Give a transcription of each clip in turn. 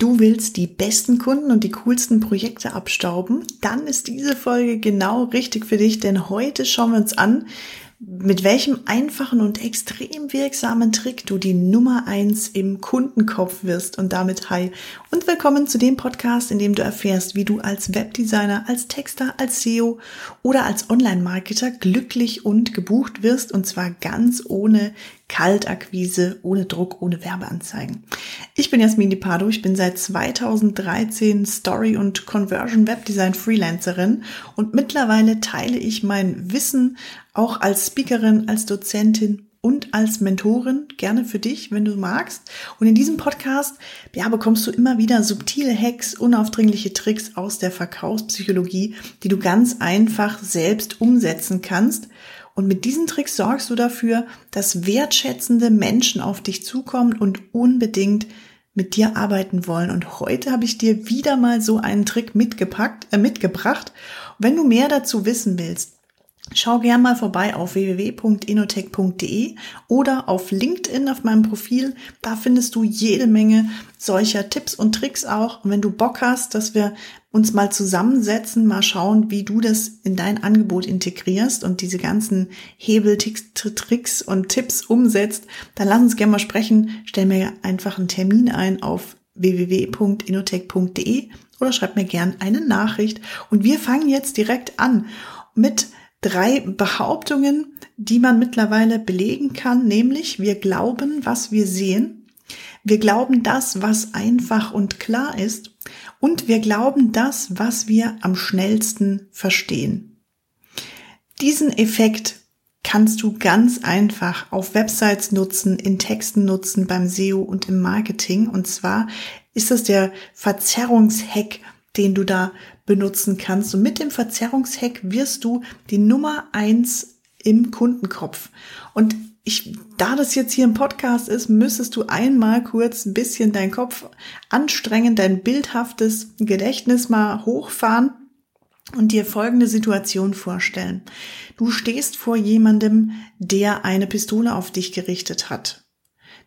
Du willst die besten Kunden und die coolsten Projekte abstauben? Dann ist diese Folge genau richtig für dich, denn heute schauen wir uns an, mit welchem einfachen und extrem wirksamen Trick du die Nummer eins im Kundenkopf wirst und damit hi und willkommen zu dem Podcast, in dem du erfährst, wie du als Webdesigner, als Texter, als SEO oder als Online-Marketer glücklich und gebucht wirst und zwar ganz ohne Kaltakquise, ohne Druck, ohne Werbeanzeigen. Ich bin Jasmin Di Pardo, ich bin seit 2013 Story- und Conversion Webdesign Freelancerin und mittlerweile teile ich mein Wissen auch als Speakerin, als Dozentin und als Mentorin gerne für dich, wenn du magst. Und in diesem Podcast, ja, bekommst du immer wieder subtile Hacks, unaufdringliche Tricks aus der Verkaufspsychologie, die du ganz einfach selbst umsetzen kannst. Und mit diesen Tricks sorgst du dafür, dass wertschätzende Menschen auf dich zukommen und unbedingt mit dir arbeiten wollen. Und heute habe ich dir wieder mal so einen Trick mitgepackt, äh, mitgebracht. Wenn du mehr dazu wissen willst, Schau gern mal vorbei auf www.inotech.de oder auf LinkedIn auf meinem Profil. Da findest du jede Menge solcher Tipps und Tricks auch. Und wenn du Bock hast, dass wir uns mal zusammensetzen, mal schauen, wie du das in dein Angebot integrierst und diese ganzen Hebel, Tricks und Tipps umsetzt, dann lass uns gerne mal sprechen. Stell mir einfach einen Termin ein auf www.inotech.de oder schreib mir gern eine Nachricht. Und wir fangen jetzt direkt an mit drei Behauptungen, die man mittlerweile belegen kann, nämlich wir glauben, was wir sehen, wir glauben das, was einfach und klar ist und wir glauben das, was wir am schnellsten verstehen. Diesen Effekt kannst du ganz einfach auf Websites nutzen, in Texten nutzen, beim SEO und im Marketing. Und zwar ist das der Verzerrungshack, den du da benutzen kannst. Und mit dem Verzerrungshack wirst du die Nummer eins im Kundenkopf. Und ich, da das jetzt hier im Podcast ist, müsstest du einmal kurz ein bisschen deinen Kopf anstrengen, dein bildhaftes Gedächtnis mal hochfahren und dir folgende Situation vorstellen. Du stehst vor jemandem, der eine Pistole auf dich gerichtet hat.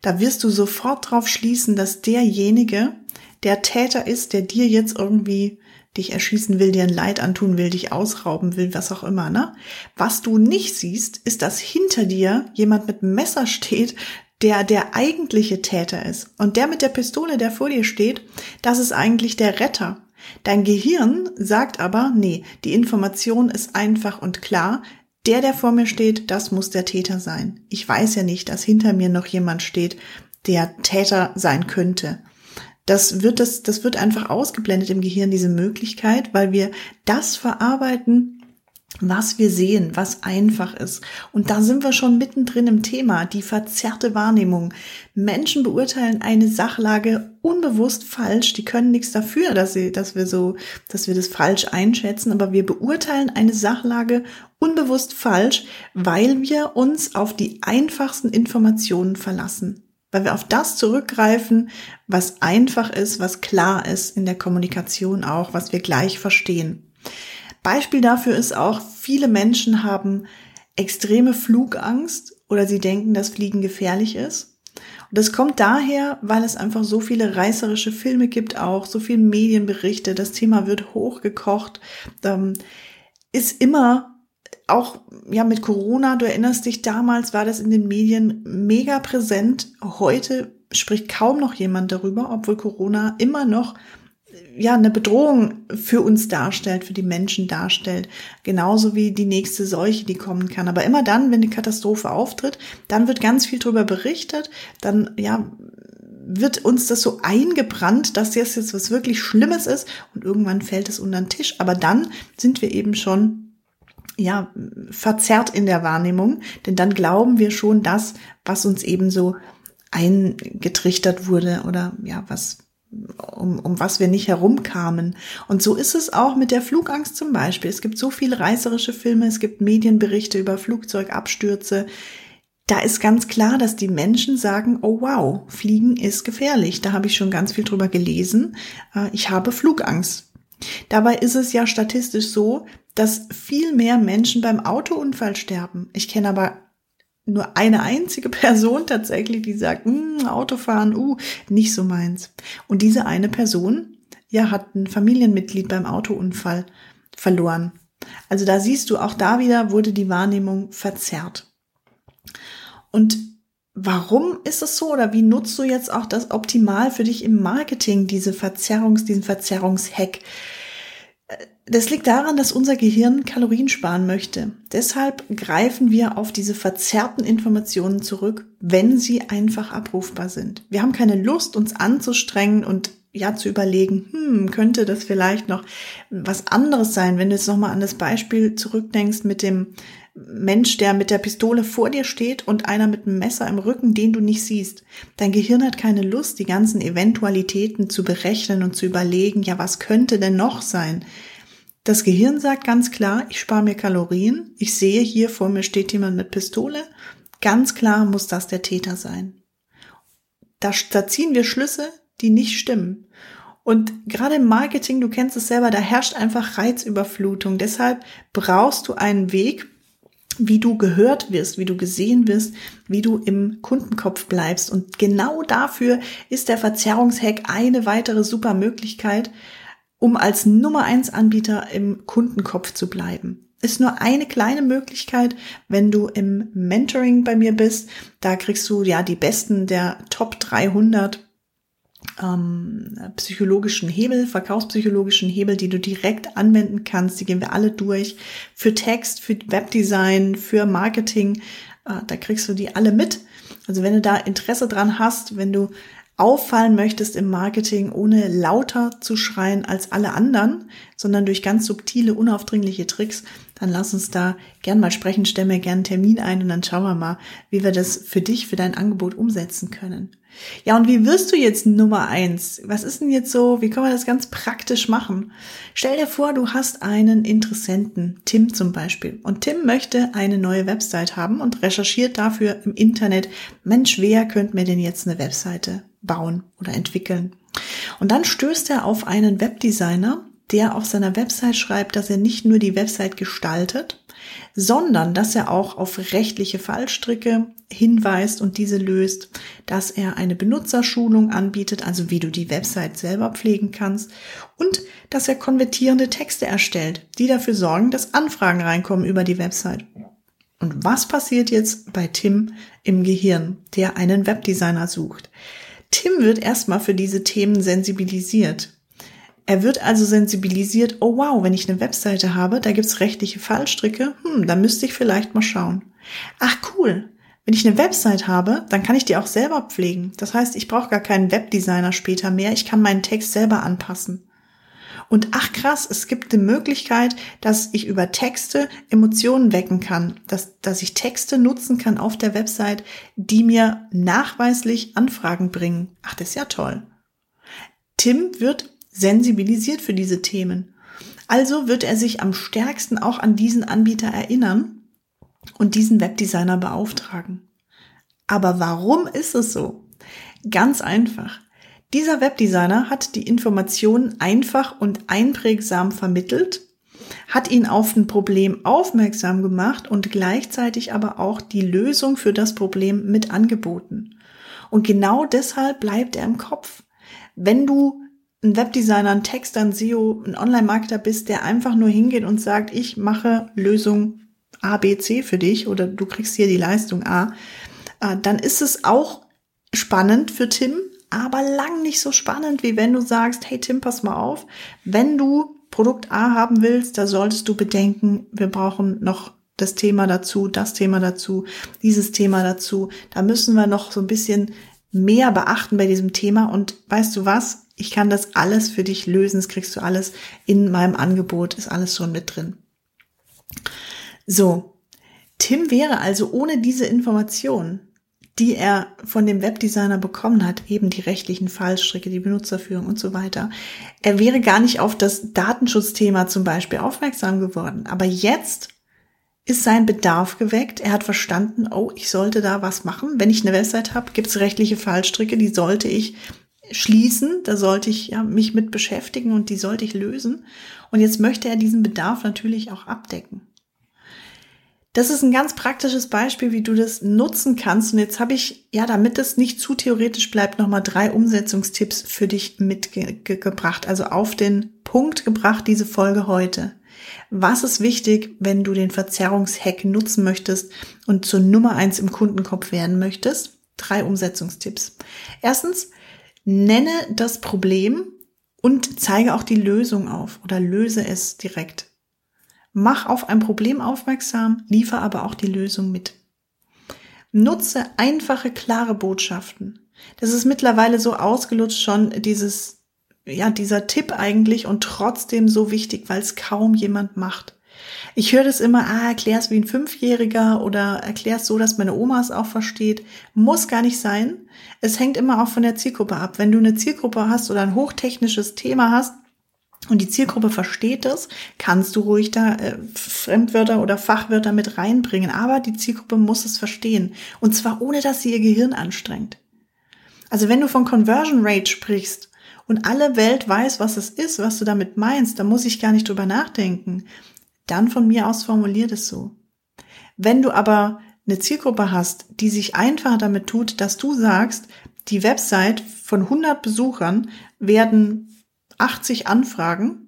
Da wirst du sofort drauf schließen, dass derjenige der Täter ist, der dir jetzt irgendwie dich erschießen will, dir ein Leid antun will, dich ausrauben will, was auch immer, ne? Was du nicht siehst, ist, dass hinter dir jemand mit Messer steht, der der eigentliche Täter ist. Und der mit der Pistole, der vor dir steht, das ist eigentlich der Retter. Dein Gehirn sagt aber, nee, die Information ist einfach und klar. Der, der vor mir steht, das muss der Täter sein. Ich weiß ja nicht, dass hinter mir noch jemand steht, der Täter sein könnte. Das wird, das, das wird einfach ausgeblendet im Gehirn, diese Möglichkeit, weil wir das verarbeiten, was wir sehen, was einfach ist. Und da sind wir schon mittendrin im Thema, die verzerrte Wahrnehmung. Menschen beurteilen eine Sachlage unbewusst falsch. Die können nichts dafür, dass sie, dass wir so, dass wir das falsch einschätzen. Aber wir beurteilen eine Sachlage unbewusst falsch, weil wir uns auf die einfachsten Informationen verlassen weil wir auf das zurückgreifen, was einfach ist, was klar ist in der Kommunikation auch, was wir gleich verstehen. Beispiel dafür ist auch, viele Menschen haben extreme Flugangst oder sie denken, dass Fliegen gefährlich ist. Und das kommt daher, weil es einfach so viele reißerische Filme gibt, auch so viele Medienberichte, das Thema wird hochgekocht, ähm, ist immer auch ja mit Corona, du erinnerst dich, damals war das in den Medien mega präsent. Heute spricht kaum noch jemand darüber, obwohl Corona immer noch ja eine Bedrohung für uns darstellt, für die Menschen darstellt, genauso wie die nächste Seuche, die kommen kann. Aber immer dann, wenn die Katastrophe auftritt, dann wird ganz viel darüber berichtet, dann ja wird uns das so eingebrannt, dass das jetzt was wirklich Schlimmes ist und irgendwann fällt es unter den Tisch. Aber dann sind wir eben schon ja, verzerrt in der Wahrnehmung, denn dann glauben wir schon das, was uns eben so eingetrichtert wurde oder ja, was, um, um was wir nicht herumkamen. Und so ist es auch mit der Flugangst zum Beispiel. Es gibt so viele reißerische Filme, es gibt Medienberichte über Flugzeugabstürze. Da ist ganz klar, dass die Menschen sagen, oh wow, Fliegen ist gefährlich. Da habe ich schon ganz viel drüber gelesen. Äh, ich habe Flugangst. Dabei ist es ja statistisch so, dass viel mehr Menschen beim Autounfall sterben. Ich kenne aber nur eine einzige Person tatsächlich, die sagt, hm, Autofahren, uh, nicht so meins. Und diese eine Person, ja, hat ein Familienmitglied beim Autounfall verloren. Also da siehst du, auch da wieder wurde die Wahrnehmung verzerrt. Und warum ist es so oder wie nutzt du jetzt auch das optimal für dich im Marketing, diese Verzerrungs, diesen Verzerrungshack? Das liegt daran, dass unser Gehirn Kalorien sparen möchte. Deshalb greifen wir auf diese verzerrten Informationen zurück, wenn sie einfach abrufbar sind. Wir haben keine Lust, uns anzustrengen und ja zu überlegen, hm, könnte das vielleicht noch was anderes sein, wenn du jetzt nochmal an das Beispiel zurückdenkst mit dem Mensch, der mit der Pistole vor dir steht und einer mit einem Messer im Rücken, den du nicht siehst. Dein Gehirn hat keine Lust, die ganzen Eventualitäten zu berechnen und zu überlegen, ja, was könnte denn noch sein? Das Gehirn sagt ganz klar, ich spare mir Kalorien, ich sehe hier vor mir steht jemand mit Pistole, ganz klar muss das der Täter sein. Da, da ziehen wir Schlüsse, die nicht stimmen. Und gerade im Marketing, du kennst es selber, da herrscht einfach Reizüberflutung. Deshalb brauchst du einen Weg, wie du gehört wirst, wie du gesehen wirst, wie du im Kundenkopf bleibst. Und genau dafür ist der Verzerrungshack eine weitere super Möglichkeit, um als Nummer eins Anbieter im Kundenkopf zu bleiben. Ist nur eine kleine Möglichkeit, wenn du im Mentoring bei mir bist. Da kriegst du ja die besten der Top 300 ähm, psychologischen Hebel, verkaufspsychologischen Hebel, die du direkt anwenden kannst. Die gehen wir alle durch. Für Text, für Webdesign, für Marketing. Äh, da kriegst du die alle mit. Also wenn du da Interesse dran hast, wenn du auffallen möchtest im Marketing, ohne lauter zu schreien als alle anderen, sondern durch ganz subtile, unaufdringliche Tricks, dann lass uns da gern mal sprechen, stell mir gern einen Termin ein und dann schauen wir mal, wie wir das für dich, für dein Angebot umsetzen können. Ja, und wie wirst du jetzt Nummer eins? Was ist denn jetzt so? Wie können wir das ganz praktisch machen? Stell dir vor, du hast einen Interessenten, Tim zum Beispiel. Und Tim möchte eine neue Website haben und recherchiert dafür im Internet, Mensch, wer könnte mir denn jetzt eine Webseite bauen oder entwickeln? Und dann stößt er auf einen Webdesigner, der auf seiner Website schreibt, dass er nicht nur die Website gestaltet, sondern dass er auch auf rechtliche Fallstricke hinweist und diese löst, dass er eine Benutzerschulung anbietet, also wie du die Website selber pflegen kannst und dass er konvertierende Texte erstellt, die dafür sorgen, dass Anfragen reinkommen über die Website. Und was passiert jetzt bei Tim im Gehirn, der einen Webdesigner sucht? Tim wird erstmal für diese Themen sensibilisiert. Er wird also sensibilisiert, oh wow, wenn ich eine Webseite habe, da gibt's rechtliche Fallstricke, hm, da müsste ich vielleicht mal schauen. Ach cool, wenn ich eine Website habe, dann kann ich die auch selber pflegen. Das heißt, ich brauche gar keinen Webdesigner später mehr, ich kann meinen Text selber anpassen. Und ach krass, es gibt die Möglichkeit, dass ich über Texte Emotionen wecken kann, dass, dass ich Texte nutzen kann auf der Website, die mir nachweislich Anfragen bringen. Ach, das ist ja toll. Tim wird sensibilisiert für diese Themen. Also wird er sich am stärksten auch an diesen Anbieter erinnern und diesen Webdesigner beauftragen. Aber warum ist es so? Ganz einfach. Dieser Webdesigner hat die Informationen einfach und einprägsam vermittelt, hat ihn auf ein Problem aufmerksam gemacht und gleichzeitig aber auch die Lösung für das Problem mit angeboten. Und genau deshalb bleibt er im Kopf. Wenn du ein Webdesigner, ein Texter, ein SEO, ein Online-Marketer bist, der einfach nur hingeht und sagt, ich mache Lösung A, B, C für dich oder du kriegst hier die Leistung A, äh, dann ist es auch spannend für Tim, aber lang nicht so spannend, wie wenn du sagst, hey Tim, pass mal auf, wenn du Produkt A haben willst, da solltest du bedenken, wir brauchen noch das Thema dazu, das Thema dazu, dieses Thema dazu. Da müssen wir noch so ein bisschen mehr beachten bei diesem Thema. Und weißt du was? Ich kann das alles für dich lösen. Das kriegst du alles in meinem Angebot, ist alles schon mit drin. So. Tim wäre also ohne diese Information, die er von dem Webdesigner bekommen hat, eben die rechtlichen Fallstricke, die Benutzerführung und so weiter, er wäre gar nicht auf das Datenschutzthema zum Beispiel aufmerksam geworden. Aber jetzt ist sein Bedarf geweckt. Er hat verstanden, oh, ich sollte da was machen. Wenn ich eine Website habe, gibt es rechtliche Fallstricke, die sollte ich schließen, da sollte ich ja, mich mit beschäftigen und die sollte ich lösen. Und jetzt möchte er diesen Bedarf natürlich auch abdecken. Das ist ein ganz praktisches Beispiel, wie du das nutzen kannst. Und jetzt habe ich, ja, damit es nicht zu theoretisch bleibt, nochmal drei Umsetzungstipps für dich mitgebracht. Also auf den Punkt gebracht, diese Folge heute. Was ist wichtig, wenn du den Verzerrungshack nutzen möchtest und zur Nummer eins im Kundenkopf werden möchtest? Drei Umsetzungstipps. Erstens, nenne das Problem und zeige auch die Lösung auf oder löse es direkt. Mach auf ein Problem aufmerksam, liefer aber auch die Lösung mit. Nutze einfache, klare Botschaften. Das ist mittlerweile so ausgelutscht schon, dieses, ja, dieser Tipp eigentlich und trotzdem so wichtig, weil es kaum jemand macht. Ich höre das immer, ah, erklär's wie ein Fünfjähriger oder erklär's so, dass meine Oma es auch versteht. Muss gar nicht sein. Es hängt immer auch von der Zielgruppe ab. Wenn du eine Zielgruppe hast oder ein hochtechnisches Thema hast, und die Zielgruppe versteht es, kannst du ruhig da äh, Fremdwörter oder Fachwörter mit reinbringen. Aber die Zielgruppe muss es verstehen. Und zwar ohne, dass sie ihr Gehirn anstrengt. Also wenn du von Conversion Rate sprichst und alle Welt weiß, was es ist, was du damit meinst, dann muss ich gar nicht drüber nachdenken. Dann von mir aus formuliert es so. Wenn du aber eine Zielgruppe hast, die sich einfach damit tut, dass du sagst, die Website von 100 Besuchern werden 80 Anfragen,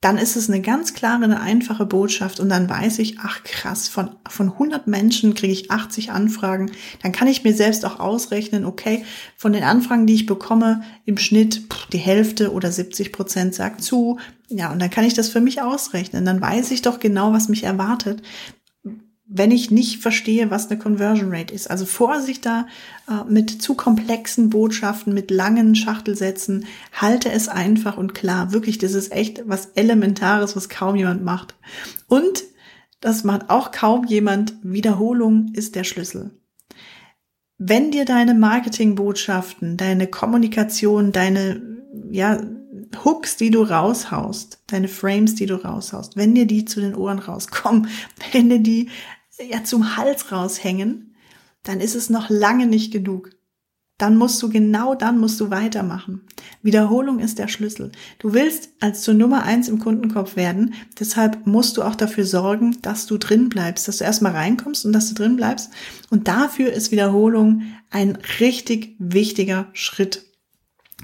dann ist es eine ganz klare, eine einfache Botschaft und dann weiß ich, ach krass, von, von 100 Menschen kriege ich 80 Anfragen. Dann kann ich mir selbst auch ausrechnen, okay, von den Anfragen, die ich bekomme, im Schnitt die Hälfte oder 70 Prozent sagt zu. Ja, und dann kann ich das für mich ausrechnen. Dann weiß ich doch genau, was mich erwartet wenn ich nicht verstehe, was eine Conversion Rate ist. Also Vorsicht da äh, mit zu komplexen Botschaften, mit langen Schachtelsätzen. Halte es einfach und klar. Wirklich, das ist echt was Elementares, was kaum jemand macht. Und das macht auch kaum jemand. Wiederholung ist der Schlüssel. Wenn dir deine Marketingbotschaften, deine Kommunikation, deine, ja, Hooks, die du raushaust, deine Frames, die du raushaust, wenn dir die zu den Ohren rauskommen, wenn dir die ja zum Hals raushängen, dann ist es noch lange nicht genug. Dann musst du genau dann musst du weitermachen. Wiederholung ist der Schlüssel. Du willst als zur Nummer eins im Kundenkopf werden. Deshalb musst du auch dafür sorgen, dass du drin bleibst, dass du erstmal reinkommst und dass du drin bleibst. Und dafür ist Wiederholung ein richtig wichtiger Schritt.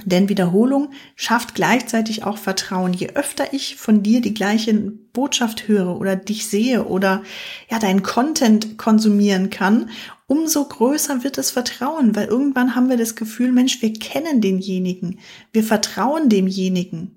Denn Wiederholung schafft gleichzeitig auch Vertrauen. Je öfter ich von dir die gleiche Botschaft höre oder dich sehe oder ja deinen Content konsumieren kann, umso größer wird das Vertrauen, weil irgendwann haben wir das Gefühl, Mensch, wir kennen denjenigen, wir vertrauen demjenigen.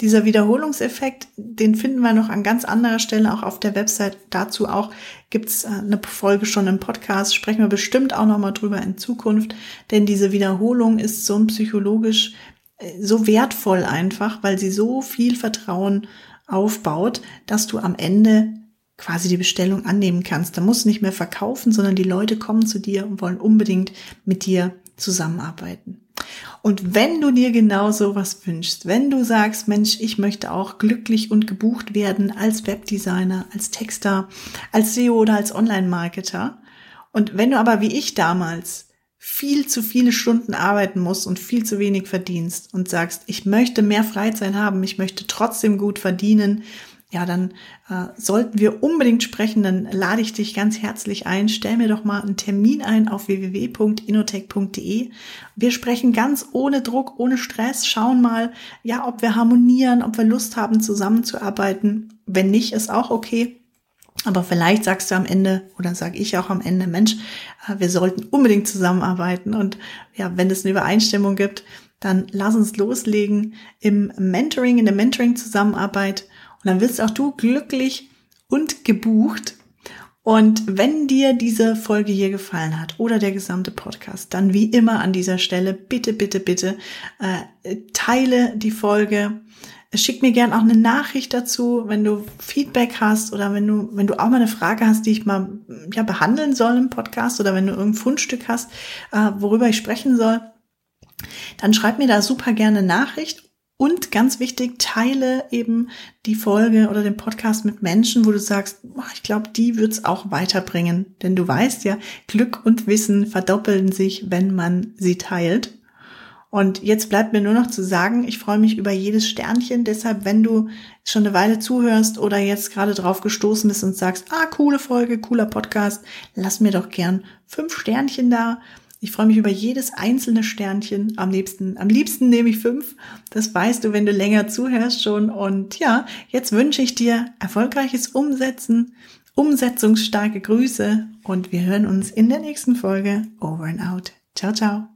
Dieser Wiederholungseffekt, den finden wir noch an ganz anderer Stelle auch auf der Website. Dazu auch gibt's äh, eine Folge schon im Podcast. Sprechen wir bestimmt auch noch mal drüber in Zukunft, denn diese Wiederholung ist so ein psychologisch äh, so wertvoll einfach, weil sie so viel Vertrauen aufbaut, dass du am Ende quasi die Bestellung annehmen kannst. Da musst du nicht mehr verkaufen, sondern die Leute kommen zu dir und wollen unbedingt mit dir zusammenarbeiten. Und wenn du dir genau sowas wünschst, wenn du sagst, Mensch, ich möchte auch glücklich und gebucht werden als Webdesigner, als Texter, als SEO oder als Online-Marketer, und wenn du aber wie ich damals viel zu viele Stunden arbeiten musst und viel zu wenig verdienst und sagst, ich möchte mehr Freizeit haben, ich möchte trotzdem gut verdienen, ja, dann äh, sollten wir unbedingt sprechen. Dann lade ich dich ganz herzlich ein. Stell mir doch mal einen Termin ein auf www.inotech.de. Wir sprechen ganz ohne Druck, ohne Stress, schauen mal, ja, ob wir harmonieren, ob wir Lust haben, zusammenzuarbeiten. Wenn nicht, ist auch okay. Aber vielleicht sagst du am Ende oder sage ich auch am Ende, Mensch, äh, wir sollten unbedingt zusammenarbeiten. Und ja, wenn es eine Übereinstimmung gibt, dann lass uns loslegen im Mentoring, in der Mentoring-Zusammenarbeit und dann wirst auch du glücklich und gebucht. Und wenn dir diese Folge hier gefallen hat oder der gesamte Podcast, dann wie immer an dieser Stelle bitte, bitte, bitte äh, teile die Folge. Schick mir gern auch eine Nachricht dazu, wenn du Feedback hast oder wenn du, wenn du auch mal eine Frage hast, die ich mal ja, behandeln soll im Podcast oder wenn du irgendein Fundstück hast, äh, worüber ich sprechen soll, dann schreib mir da super gerne Nachricht und ganz wichtig, teile eben die Folge oder den Podcast mit Menschen, wo du sagst, ich glaube, die wird's auch weiterbringen. Denn du weißt ja, Glück und Wissen verdoppeln sich, wenn man sie teilt. Und jetzt bleibt mir nur noch zu sagen, ich freue mich über jedes Sternchen. Deshalb, wenn du schon eine Weile zuhörst oder jetzt gerade drauf gestoßen bist und sagst, ah, coole Folge, cooler Podcast, lass mir doch gern fünf Sternchen da. Ich freue mich über jedes einzelne Sternchen. Am liebsten, am liebsten nehme ich fünf. Das weißt du, wenn du länger zuhörst schon. Und ja, jetzt wünsche ich dir erfolgreiches Umsetzen, umsetzungsstarke Grüße und wir hören uns in der nächsten Folge. Over and out. Ciao, ciao.